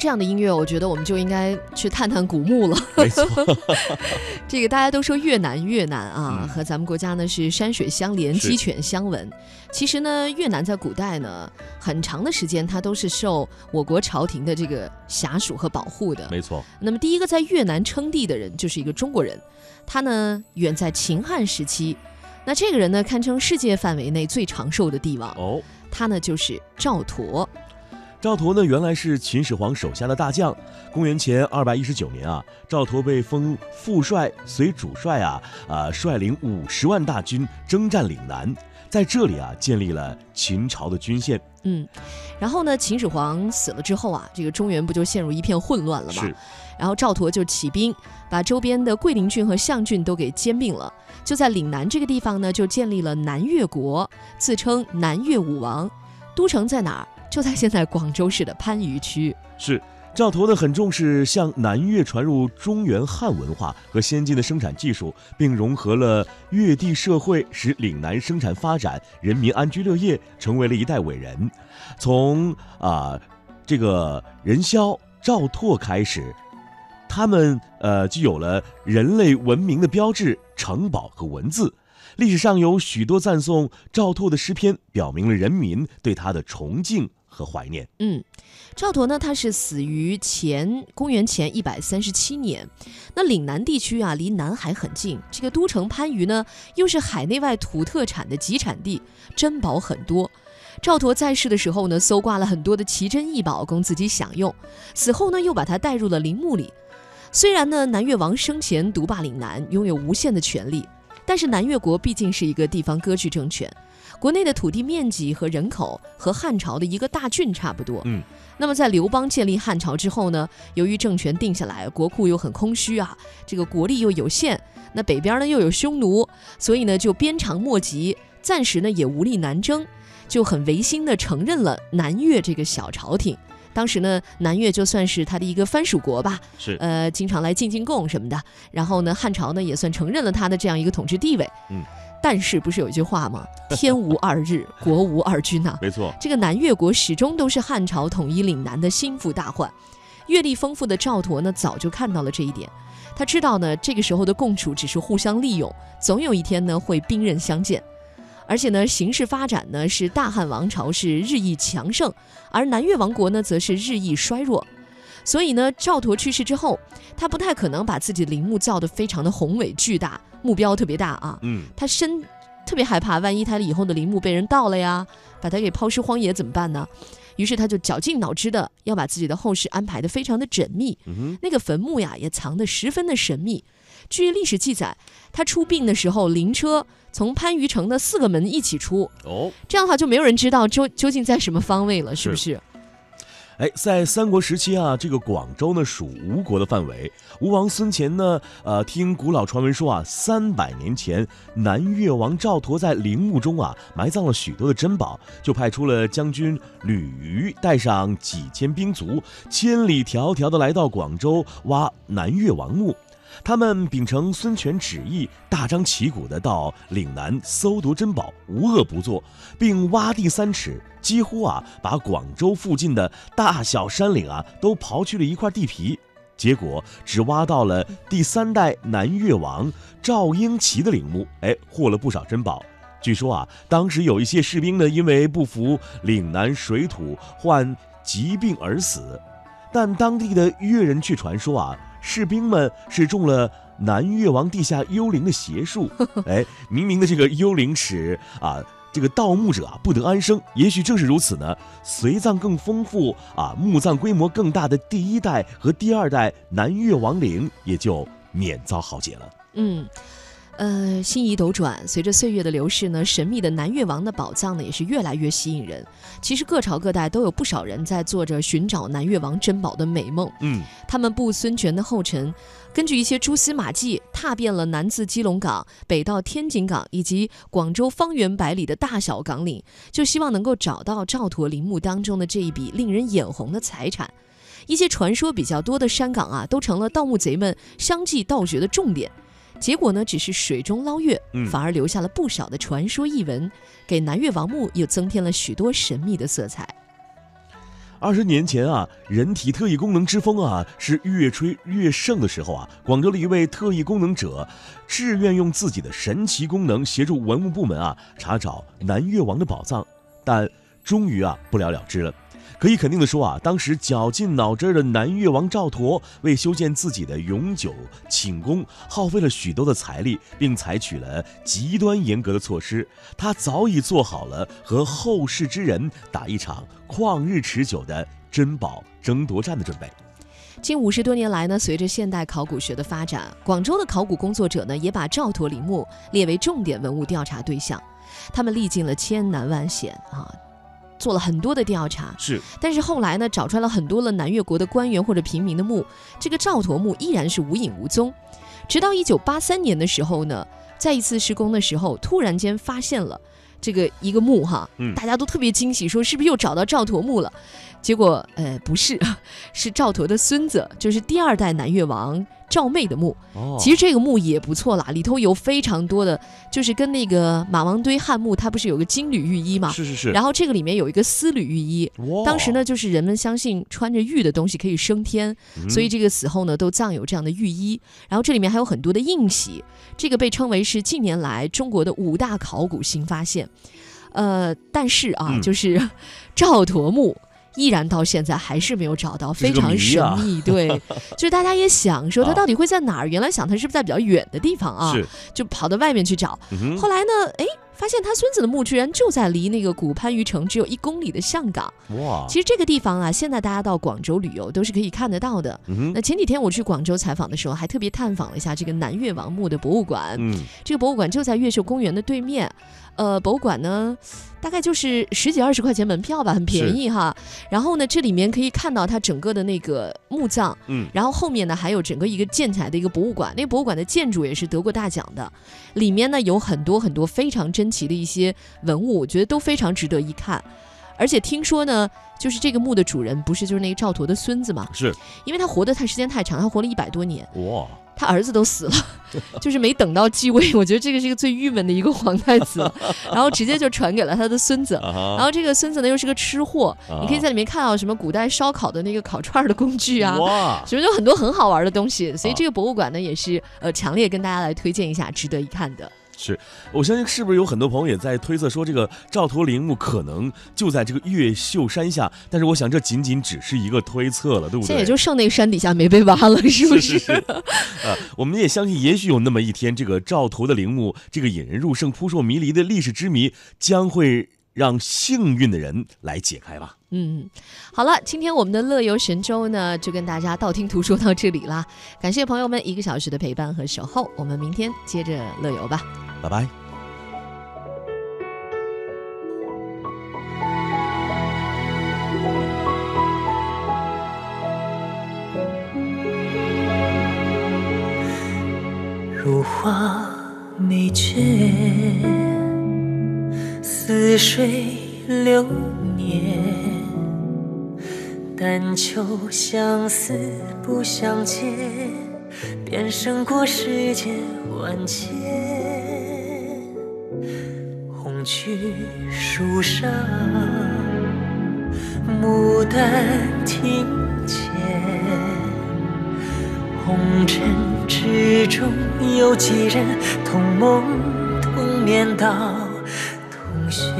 这样的音乐，我觉得我们就应该去探探古墓了。没错，这个大家都说越南越南啊，嗯和咱们国家呢是山水相连、鸡犬相闻。其实呢，越南在古代呢，很长的时间它都是受我国朝廷的这个辖属和保护的。没错，那么第一个在越南称帝的人就是一个中国人，他呢远在秦汉时期。那这个人呢，堪称世界范围内最长寿的帝王，哦。他呢就是赵佗。赵佗呢，原来是秦始皇手下的大将。公元前二百一十九年啊，赵佗被封副帅，随主帅啊啊率领五十万大军征战岭南，在这里啊建立了秦朝的军线。嗯，然后呢，秦始皇死了之后啊，这个中原不就陷入一片混乱了吗？是，然后赵佗就起兵，把周边的桂林郡和象郡都给兼并了。就在岭南这个地方呢，就建立了南越国，自称南越武王。都城在哪儿？就在现在广州市的番禺区。是。赵佗呢很重视向南越传入中原汉文化和先进的生产技术，并融合了越地社会，使岭南生产发展，人民安居乐业，成为了一代伟人。从啊、这个任嚣、赵拓开始，他们呃就有了人类文明的标志——城堡和文字。历史上有许多赞颂赵拓的诗篇，表明了人民对他的崇敬和怀念。嗯，赵佗呢，他是死于前公元前一百三十七年。那岭南地区啊，离南海很近，这个都城番禺呢，又是海内外土特产的集产地，珍宝很多。赵佗在世的时候呢，搜刮了很多的奇珍异宝供自己享用，死后呢，又把它带入了陵墓里。虽然呢，南越王生前独霸岭南，拥有无限的权力，但是南越国毕竟是一个地方割据政权，国内的土地面积和人口和汉朝的一个大郡差不多。嗯，那么在刘邦建立汉朝之后呢，由于政权定下来，国库又很空虚啊，这个国力又有限，那北边呢又有匈奴，所以呢就鞭长莫及，暂时呢也无力南征，就很违心的承认了南越这个小朝廷。当时呢，南越就算是他的一个藩属国吧，是呃，经常来进进贡什么的。然后呢，汉朝呢也算承认了他的这样一个统治地位。嗯，但是不是有一句话吗？天无二日，国无二君呐、没错，这个南越国始终都是汉朝统一岭南的心腹大患。阅历丰富的赵佗呢，早就看到了这一点。他知道呢，这个时候的共处只是互相利用，总有一天呢会兵刃相见。而且呢，形势发展呢是大汉王朝是日益强盛，而南越王国呢则是日益衰弱。所以呢，赵佗去世之后，他不太可能把自己的陵墓造得非常的宏伟巨大，目标特别大啊。嗯，他深特别害怕，万一他以后的陵墓被人盗了呀，把他给抛尸荒野怎么办呢？于是他就绞尽脑汁的要把自己的后事安排的非常的缜密。嗯，那个坟墓呀，也藏得十分的神秘。据历史记载，他出殡的时候，灵车从番禺城的四个门一起出，哦。这样的话就没有人知道究究竟在什么方位了，是不是？哎，在三国时期啊，这个广州呢属吴国的范围。吴王孙权呢，呃，听古老传闻说啊，三百年前南越王赵佗在陵墓中啊埋葬了许多的珍宝，就派出了将军吕虞带上几千兵卒，千里迢迢的来到广州挖南越王墓。他们秉承孙权旨意，大张旗鼓地到岭南搜夺珍宝，无恶不作，并挖地三尺，几乎啊把广州附近的大小山岭啊都刨去了一块地皮。结果只挖到了第三代南越王赵英奇的陵墓，哎，获了不少珍宝。据说啊，当时有一些士兵呢，因为不服岭南水土，患疾病而死。但当地的越人却传说啊，士兵们是中了南越王地下幽灵的邪术。哎，明明的这个幽灵尺啊，这个盗墓者啊不得安生。也许正是如此呢，随葬更丰富啊，墓葬规模更大的第一代和第二代南越王陵也就免遭浩劫了。嗯。呃，心仪斗转，随着岁月的流逝呢，神秘的南越王的宝藏呢也是越来越吸引人。其实各朝各代都有不少人在做着寻找南越王珍宝的美梦。嗯，他们步孙权的后尘，根据一些蛛丝马迹，踏遍了南自基隆港、北到天津港以及广州方圆百里的大小港岭，就希望能够找到赵佗陵墓当中的这一笔令人眼红的财产。一些传说比较多的山港啊，都成了盗墓贼们相继盗掘的重点。结果呢，只是水中捞月，嗯反而留下了不少的传说异闻，给南越王墓又增添了许多神秘的色彩。二十年前啊，人体特异功能之风啊是越吹越盛的时候啊，广州的一位特异功能者，志愿用自己的神奇功能协助文物部门啊查找南越王的宝藏，但终于啊不了了之了。可以肯定的说啊，当时绞尽脑汁的南越王赵佗为修建自己的永久寝宫，耗费了许多的财力，并采取了极端严格的措施。他早已做好了和后世之人打一场旷日持久的珍宝争夺战的准备。近五十多年来呢，随着现代考古学的发展，广州的考古工作者呢，也把赵佗陵墓列为重点文物调查对象。他们历尽了千难万险啊。做了很多的调查，是，但是后来呢，找出来了很多了南越国的官员或者平民的墓，这个赵佗墓依然是无影无踪。直到一九八三年的时候呢，在一次施工的时候，突然间发现了这个一个墓哈，大家都特别惊喜，说是不是又找到赵佗墓了？结果呃不是，是赵佗的孙子，就是第二代南越王。赵妹的墓，其实这个墓也不错啦，里头有非常多的，就是跟那个马王堆汉墓，它不是有个金缕玉衣嘛？是是是。然后这个里面有一个丝缕玉衣，当时呢，就是人们相信穿着玉的东西可以升天，所以这个死后呢都葬有这样的玉衣。然后这里面还有很多的印玺，这个被称为是近年来中国的五大考古新发现。呃，但是啊，就是 赵佗墓。依然到现在还是没有找到，非常神秘。对，就是大家也想说他到底会在哪儿？原来想他是不是在比较远的地方啊？就跑到外面去找。后来呢？哎。发现他孙子的墓居然就在离那个古番禺城只有一公里的象岗。哇！其实这个地方啊，现在大家到广州旅游都是可以看得到的。那前几天我去广州采访的时候，还特别探访了一下这个南越王墓的博物馆。嗯，这个博物馆就在越秀公园的对面。呃，博物馆呢，大概就是十几二十块钱门票吧，很便宜哈。然后呢，这里面可以看到它整个的那个墓葬。嗯。然后后面呢，还有整个一个建起来的一个博物馆。那个博物馆的建筑也是得过大奖的。里面呢有很多很多非常珍。奇的一些文物，我觉得都非常值得一看，而且听说呢，就是这个墓的主人不是就是那个赵佗的孙子嘛？是，因为他活的太时间太长，他活了一百多年。哇，他儿子都死了，就是没等到继位。我觉得这个是一个最郁闷的一个皇太子，然后直接就传给了他的孙子。然后这个孙子呢又是个吃货，你可以在里面看到什么古代烧烤的那个烤串的工具啊，什么有很多很好玩的东西。所以这个博物馆呢也是呃强烈跟大家来推荐一下，值得一看的。是，我相信是不是有很多朋友也在推测说这个赵佗陵墓可能就在这个越秀山下，但是我想这仅仅只是一个推测了，对不对？现在也就剩那个山底下没被挖了，是不是？我们也相信，也许有那么一天，这个赵佗的陵墓，这个引人入胜、扑朔迷离的历史之谜，将会让幸运的人来解开吧。嗯，好了，今天我们的乐游神州呢，就跟大家道听途说到这里啦。感谢朋友们一个小时的陪伴和守候，我们明天接着乐游吧。拜拜。如花美眷，似水流年，但求相思不相见，便胜过世间万千。去树上，牡丹亭前，红尘之中有几人同梦同眠到同穴？